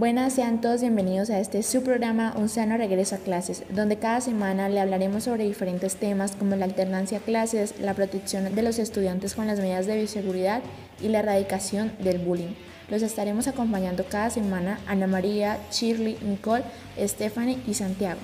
Buenas, sean todos bienvenidos a este su programa Un sano regreso a clases, donde cada semana le hablaremos sobre diferentes temas como la alternancia a clases, la protección de los estudiantes con las medidas de bioseguridad y la erradicación del bullying. Los estaremos acompañando cada semana Ana María, Shirley, Nicole, Stephanie y Santiago.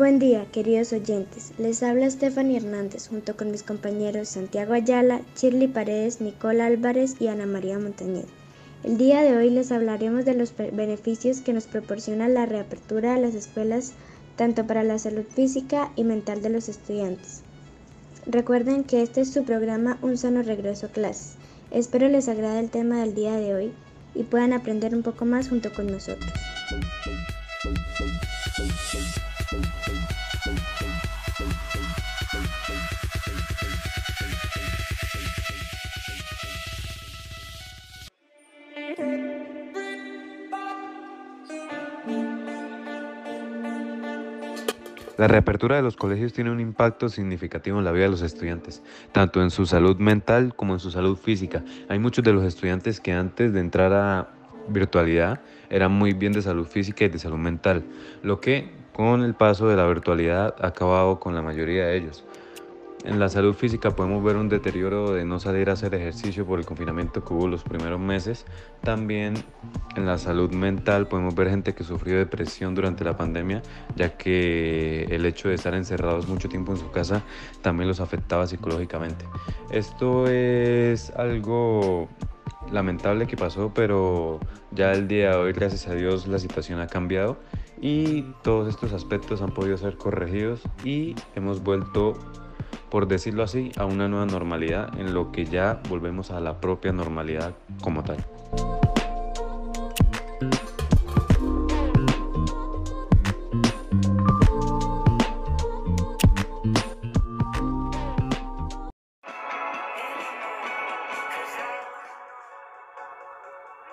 Buen día, queridos oyentes. Les habla Stephanie Hernández junto con mis compañeros Santiago Ayala, Shirley Paredes, Nicole Álvarez y Ana María Montañez. El día de hoy les hablaremos de los beneficios que nos proporciona la reapertura de las escuelas tanto para la salud física y mental de los estudiantes. Recuerden que este es su programa Un sano regreso a clases. Espero les agrade el tema del día de hoy y puedan aprender un poco más junto con nosotros. La reapertura de los colegios tiene un impacto significativo en la vida de los estudiantes, tanto en su salud mental como en su salud física. Hay muchos de los estudiantes que antes de entrar a virtualidad eran muy bien de salud física y de salud mental, lo que con el paso de la virtualidad ha acabado con la mayoría de ellos. En la salud física podemos ver un deterioro de no salir a hacer ejercicio por el confinamiento que hubo los primeros meses. También en la salud mental podemos ver gente que sufrió depresión durante la pandemia, ya que el hecho de estar encerrados mucho tiempo en su casa también los afectaba psicológicamente. Esto es algo lamentable que pasó, pero ya el día de hoy, gracias a Dios, la situación ha cambiado y todos estos aspectos han podido ser corregidos y hemos vuelto por decirlo así, a una nueva normalidad en lo que ya volvemos a la propia normalidad como tal.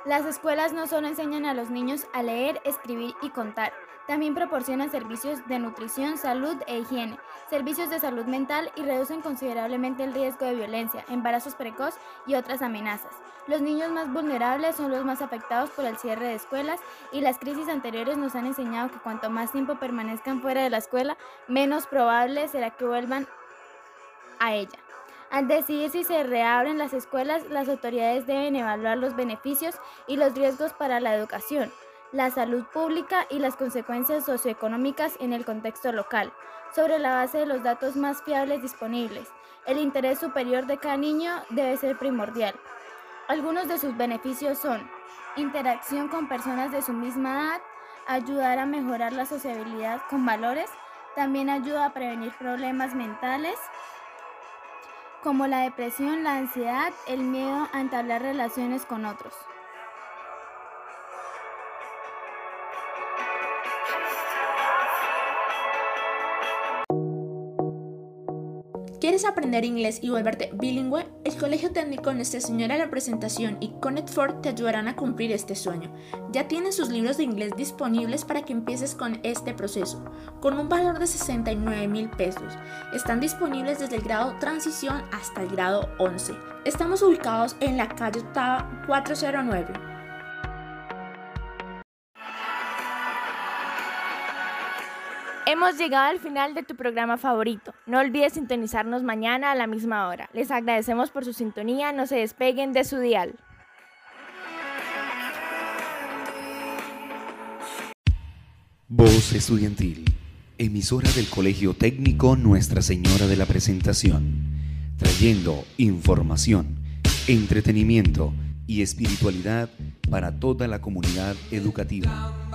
Las escuelas no solo enseñan a los niños a leer, escribir y contar, también proporcionan servicios de nutrición, salud e higiene, servicios de salud mental y reducen considerablemente el riesgo de violencia, embarazos precoz y otras amenazas. Los niños más vulnerables son los más afectados por el cierre de escuelas y las crisis anteriores nos han enseñado que cuanto más tiempo permanezcan fuera de la escuela, menos probable será que vuelvan a ella. Al decidir si se reabren las escuelas, las autoridades deben evaluar los beneficios y los riesgos para la educación, la salud pública y las consecuencias socioeconómicas en el contexto local, sobre la base de los datos más fiables disponibles. El interés superior de cada niño debe ser primordial. Algunos de sus beneficios son interacción con personas de su misma edad, ayudar a mejorar la sociabilidad con valores, también ayuda a prevenir problemas mentales, como la depresión, la ansiedad, el miedo a entablar relaciones con otros. ¿Quieres aprender inglés y volverte bilingüe? El Colegio Técnico Nuestra Señora de la Presentación y Connect Ford te ayudarán a cumplir este sueño. Ya tienen sus libros de inglés disponibles para que empieces con este proceso, con un valor de 69 mil pesos. Están disponibles desde el grado transición hasta el grado 11. Estamos ubicados en la calle Octava 409. Hemos llegado al final de tu programa favorito. No olvides sintonizarnos mañana a la misma hora. Les agradecemos por su sintonía. No se despeguen de su dial. Voz Estudiantil, emisora del Colegio Técnico Nuestra Señora de la Presentación, trayendo información, entretenimiento y espiritualidad para toda la comunidad educativa.